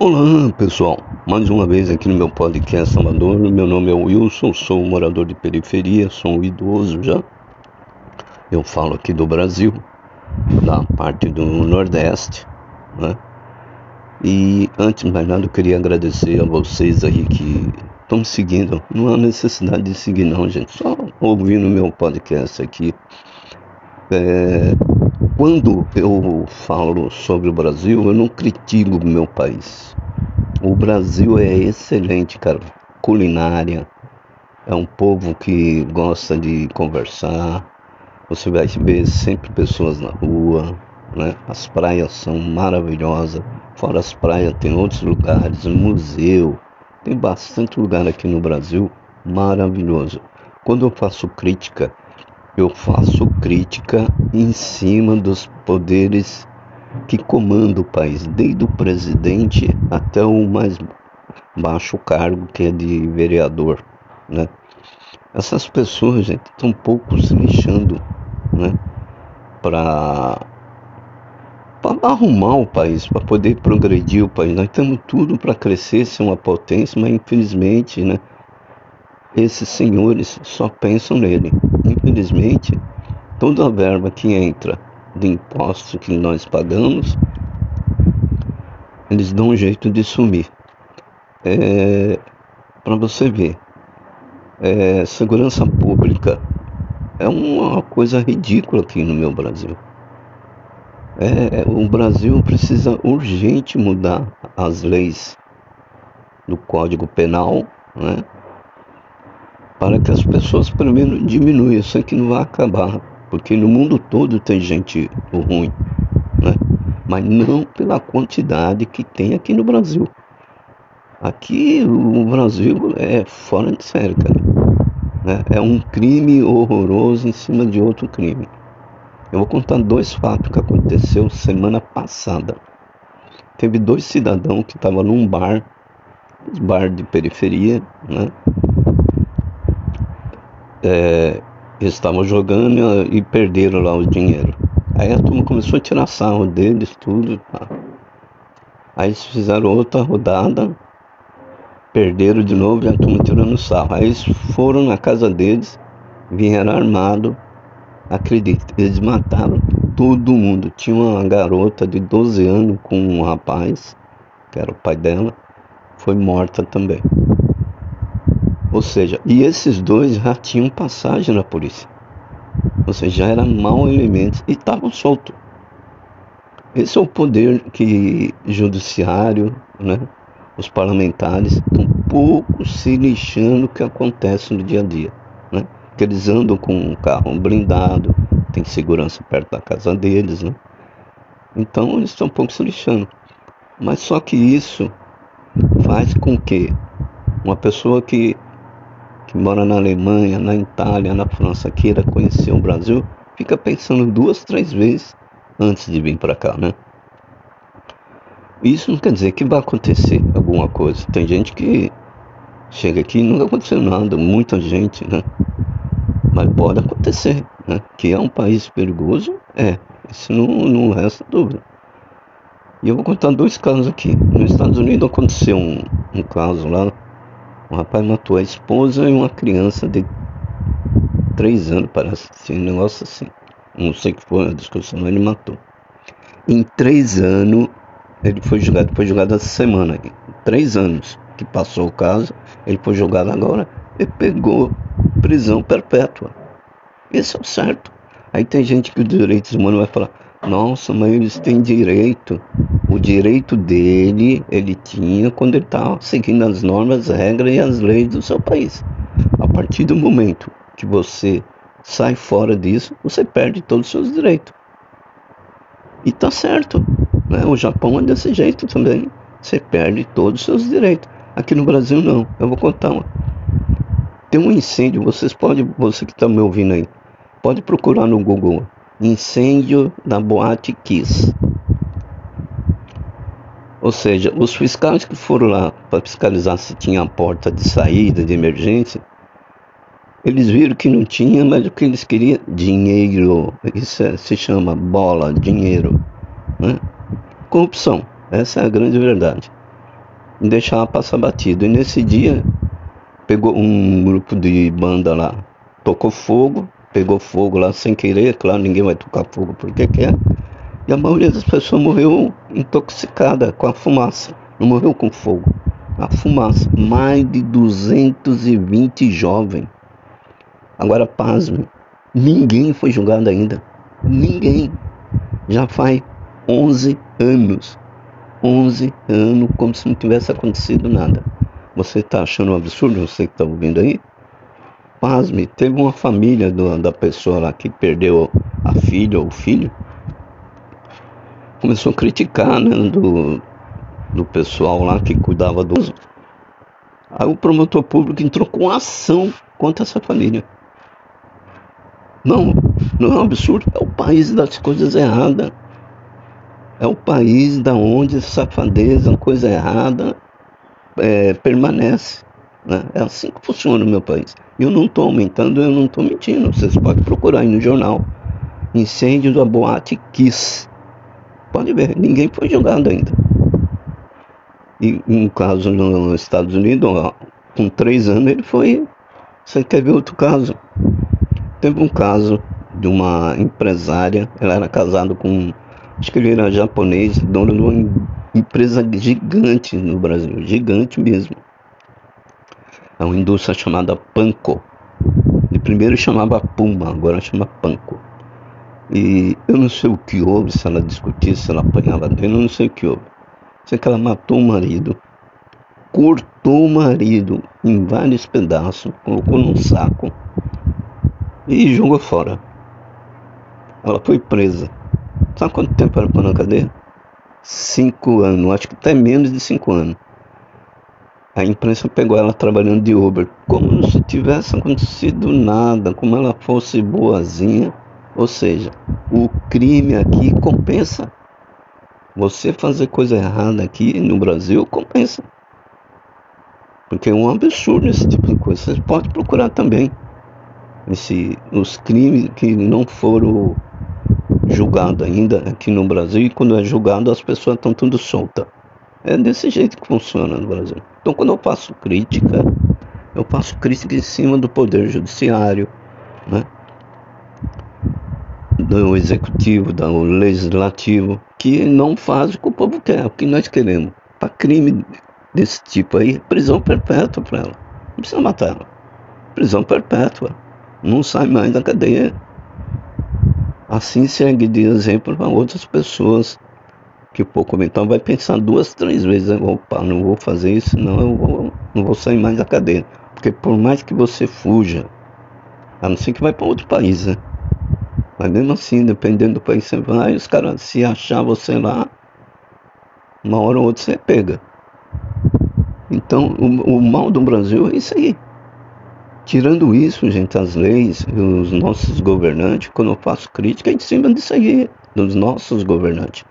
Olá pessoal, mais uma vez aqui no meu podcast Salvador. Meu nome é Wilson, sou um morador de periferia, sou um idoso já. Eu falo aqui do Brasil, da parte do Nordeste, né? E antes de mais nada eu queria agradecer a vocês aí que estão me seguindo. Não há necessidade de seguir não, gente. Só ouvindo meu podcast aqui. É, quando eu falo sobre o Brasil, eu não critico o meu país. O Brasil é excelente, cara. Culinária. É um povo que gosta de conversar. Você vai ver sempre pessoas na rua, né? As praias são maravilhosas. Fora as praias tem outros lugares, museu. Tem bastante lugar aqui no Brasil maravilhoso. Quando eu faço crítica, eu faço crítica em cima dos poderes que comandam o país, desde o presidente até o mais baixo cargo que é de vereador, né? Essas pessoas, gente, estão pouco se lixando, né? Para arrumar o país, para poder progredir o país. Nós temos tudo para crescer, ser uma potência, mas infelizmente, né? Esses senhores só pensam nele. Infelizmente, toda a verba que entra de impostos que nós pagamos, eles dão um jeito de sumir. É, Para você ver, é, segurança pública é uma coisa ridícula aqui no meu Brasil. É, o Brasil precisa urgente mudar as leis do Código Penal, né? Para que as pessoas menos diminuam. Eu sei que não vai acabar, porque no mundo todo tem gente ruim, né? mas não pela quantidade que tem aqui no Brasil. Aqui o Brasil é fora de série, cara. Né? É um crime horroroso em cima de outro crime. Eu vou contar dois fatos que aconteceu semana passada. Teve dois cidadãos que estavam num bar, bar de periferia, né? É, estavam jogando e perderam lá o dinheiro. Aí a turma começou a tirar sarro deles, tudo. Tá. Aí eles fizeram outra rodada, perderam de novo e a turma tirando sarro. Aí eles foram na casa deles, vieram armados, acredite, eles mataram todo mundo. Tinha uma garota de 12 anos com um rapaz, que era o pai dela, foi morta também. Ou seja, e esses dois já tinham passagem na polícia. Ou seja, já eram mau elementos e estavam soltos. Esse é o poder que judiciário, né, os parlamentares estão pouco se lixando o que acontece no dia a dia. Né? Que eles andam com um carro blindado, tem segurança perto da casa deles. Né? Então eles estão um pouco se lixando. Mas só que isso faz com que uma pessoa que que mora na Alemanha, na Itália, na França, queira conhecer o Brasil, fica pensando duas, três vezes antes de vir para cá, né? Isso não quer dizer que vai acontecer alguma coisa. Tem gente que chega aqui e nunca aconteceu nada, muita gente, né? Mas pode acontecer, né? Que é um país perigoso, é. Isso não, não resta dúvida. E eu vou contar dois casos aqui. Nos Estados Unidos aconteceu um, um caso lá o rapaz matou a esposa e uma criança de três anos, parece. Assim, um negócio assim. Não sei o que foi a discussão, ele matou. Em três anos, ele foi julgado. Foi julgado essa semana. Em três anos que passou o caso, ele foi julgado agora. Ele pegou prisão perpétua. Esse é o certo. Aí tem gente que os direitos humanos vai falar: nossa, mas eles têm direito. O direito dele, ele tinha quando ele estava seguindo as normas, as regras e as leis do seu país. A partir do momento que você sai fora disso, você perde todos os seus direitos. E tá certo. Né? O Japão é desse jeito também. Você perde todos os seus direitos. Aqui no Brasil não. Eu vou contar uma. Tem um incêndio, vocês podem, você que está me ouvindo aí, pode procurar no Google incêndio na boate Kiss. Ou seja, os fiscais que foram lá para fiscalizar se tinha a porta de saída de emergência, eles viram que não tinha, mas o que eles queriam? Dinheiro. Isso é, se chama bola, dinheiro. Né? Corrupção. Essa é a grande verdade. deixava passar batido. E nesse dia pegou um grupo de banda lá, tocou fogo, pegou fogo lá sem querer, claro, ninguém vai tocar fogo porque quer. E a maioria das pessoas morreu intoxicada com a fumaça, não morreu com fogo. A fumaça, mais de 220 jovens. Agora pasme, ninguém foi julgado ainda. Ninguém. Já faz 11 anos. 11 anos como se não tivesse acontecido nada. Você está achando um absurdo, você que está ouvindo aí? Pasme, teve uma família do, da pessoa lá que perdeu a filha ou o filho. Começou a criticar, né, do, do pessoal lá que cuidava dos. Aí o promotor público entrou com ação contra essa família. Não, não é um absurdo, é o país das coisas erradas. É o país da onde safadeza, coisa errada, é, permanece. Né? É assim que funciona o meu país. Eu não estou aumentando, eu não estou mentindo. Vocês podem procurar aí no jornal. Incêndio da Boate Kiss. Pode ver, ninguém foi julgado ainda. E um caso nos Estados Unidos, com três anos ele foi. Você quer ver outro caso? Teve um caso de uma empresária, ela era casada com, acho que ele era japonês, dono de uma empresa gigante no Brasil, gigante mesmo. É uma indústria chamada Panko. De primeiro chamava Puma, agora chama Panko. E eu não sei o que houve, se ela discutia, se ela apanhava dele, eu não sei o que houve. Sei que ela matou o marido, cortou o marido em vários pedaços, colocou num saco e jogou fora. Ela foi presa. Sabe quanto tempo ela ficou na cadeia? Cinco anos, acho que até menos de cinco anos. A imprensa pegou ela trabalhando de Uber, como se tivesse acontecido nada, como ela fosse boazinha. Ou seja, o crime aqui compensa. Você fazer coisa errada aqui no Brasil compensa. Porque é um absurdo esse tipo de coisa. Você pode procurar também esse, os crimes que não foram julgados ainda aqui no Brasil e quando é julgado as pessoas estão tudo soltas. É desse jeito que funciona no Brasil. Então quando eu faço crítica, eu faço crítica em cima do poder judiciário, né? Do executivo, do legislativo, que não faz o que o povo quer, o que nós queremos. Para crime desse tipo aí, prisão perpétua para ela. Não precisa matar ela. Prisão perpétua não sai mais da cadeia. Assim segue de exemplo para outras pessoas que o pouco então vai pensar duas, três vezes, opa, não vou fazer isso, não, eu vou, não vou sair mais da cadeia. Porque por mais que você fuja, a não ser que vai para outro país, né? Mas mesmo assim, dependendo do país você vai, os caras se achar você lá, uma hora ou outra você pega. Então o, o mal do Brasil é isso aí. Tirando isso, gente, as leis, os nossos governantes, quando eu faço crítica, é em cima disso aí, dos nossos governantes.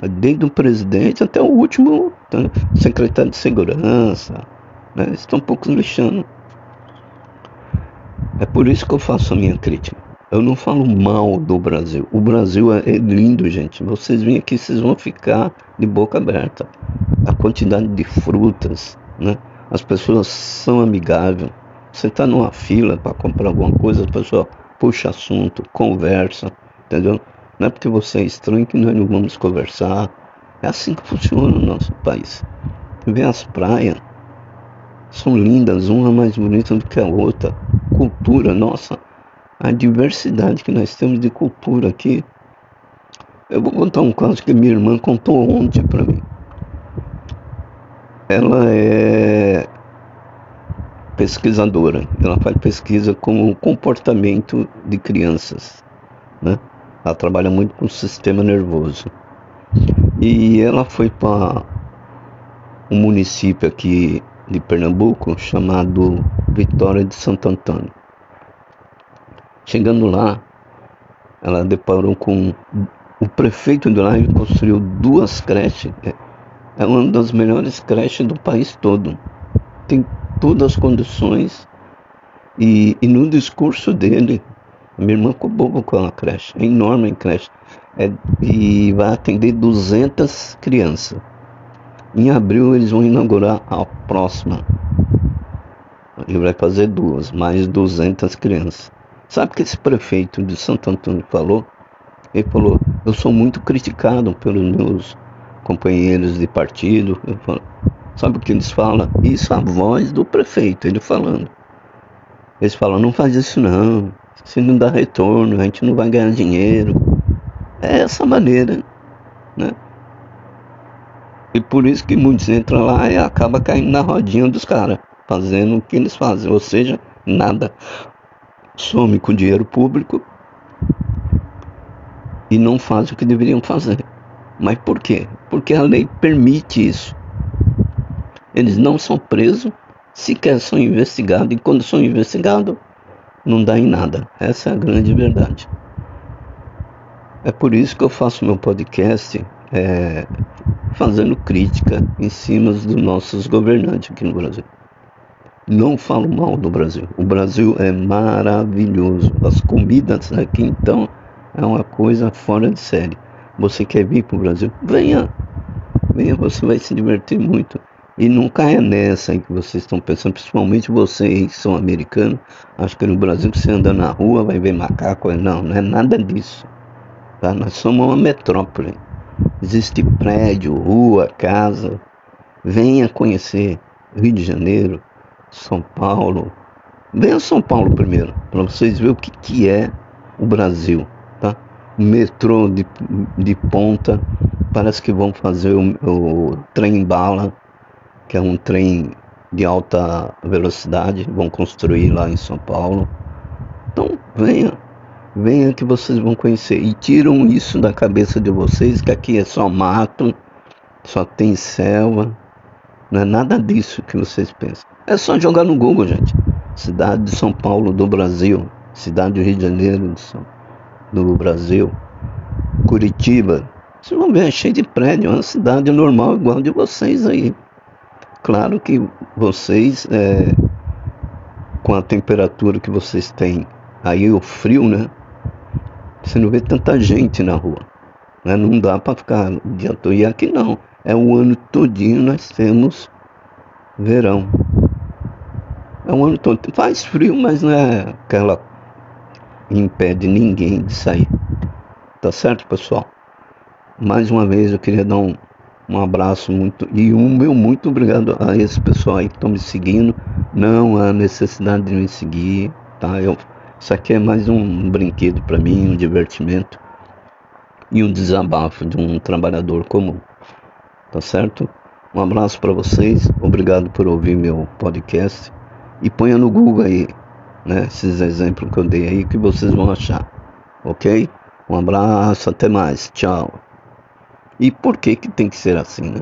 Desde o presidente até o último tá, secretário de segurança, né, estão um pouco lixando. É por isso que eu faço a minha crítica. Eu não falo mal do Brasil. O Brasil é, é lindo, gente. Vocês vêm aqui, vocês vão ficar de boca aberta. A quantidade de frutas, né? As pessoas são amigáveis você está numa fila para comprar alguma coisa, a pessoa puxa assunto, conversa, entendeu? Não é porque você é estranho que nós não vamos conversar. É assim que funciona o nosso país. Vê as praias, são lindas, uma mais bonita do que a outra. Cultura, nossa, a diversidade que nós temos de cultura aqui. Eu vou contar um caso que minha irmã contou ontem para mim. Ela é pesquisadora. Ela faz pesquisa com o comportamento de crianças. Né? Ela trabalha muito com o sistema nervoso. E ela foi para um município aqui de Pernambuco chamado Vitória de Santo Antônio. Chegando lá, ela deparou com o prefeito de lá, ele construiu duas creches. É uma das melhores creches do país todo. Tem todas as condições. E, e no discurso dele, a minha irmã ficou boba com a creche, é enorme a creche. É, e vai atender 200 crianças. Em abril eles vão inaugurar a próxima. Ele vai fazer duas, mais 200 crianças. Sabe o que esse prefeito de Santo Antônio falou? Ele falou: Eu sou muito criticado pelos meus companheiros de partido. Falo, Sabe o que eles falam? Isso a voz do prefeito, ele falando. Eles falam: Não faz isso não. Se não dá retorno, a gente não vai ganhar dinheiro. É essa maneira, né? E por isso que muitos entram lá e acaba caindo na rodinha dos caras, fazendo o que eles fazem, ou seja, nada. Some com dinheiro público e não fazem o que deveriam fazer. Mas por quê? Porque a lei permite isso. Eles não são presos, sequer são investigados, e quando são investigados, não dá em nada. Essa é a grande verdade. É por isso que eu faço meu podcast é, fazendo crítica em cima dos nossos governantes aqui no Brasil. Não falo mal do Brasil. O Brasil é maravilhoso. As comidas aqui então é uma coisa fora de série. Você quer vir para o Brasil? Venha! Venha, você vai se divertir muito. E não caia nessa aí que vocês estão pensando, principalmente vocês que são americanos. Acho que no Brasil você anda na rua, vai ver macaco. Não, não é nada disso. Tá? Nós somos uma metrópole. Existe prédio, rua, casa. Venha conhecer Rio de Janeiro, São Paulo. Venha São Paulo primeiro, para vocês verem o que, que é o Brasil. Tá? Metrô de, de ponta. Parece que vão fazer o, o trem bala, que é um trem de alta velocidade. Vão construir lá em São Paulo. Então venha Venha que vocês vão conhecer. E tiram isso da cabeça de vocês, que aqui é só mato, só tem selva. Não é nada disso que vocês pensam. É só jogar no Google, gente. Cidade de São Paulo do Brasil. Cidade do Rio de Janeiro do Brasil. Curitiba. Vocês vão ver, é cheio de prédio. É uma cidade normal igual de vocês aí. Claro que vocês, é, com a temperatura que vocês têm aí, o frio, né? Você não vê tanta gente na rua. Né? Não dá para ficar o. E aqui não. É o ano todinho nós temos verão. É o ano todo. Faz frio, mas não é aquela impede ninguém de sair. Tá certo, pessoal? Mais uma vez eu queria dar um, um abraço muito e um meu muito obrigado a esse pessoal aí que estão me seguindo. Não há necessidade de me seguir, tá? Eu isso aqui é mais um brinquedo para mim, um divertimento e um desabafo de um trabalhador comum. Tá certo? Um abraço para vocês, obrigado por ouvir meu podcast e ponha no Google aí, né, esses exemplos que eu dei aí que vocês vão achar. OK? Um abraço, até mais. Tchau. E por que que tem que ser assim, né?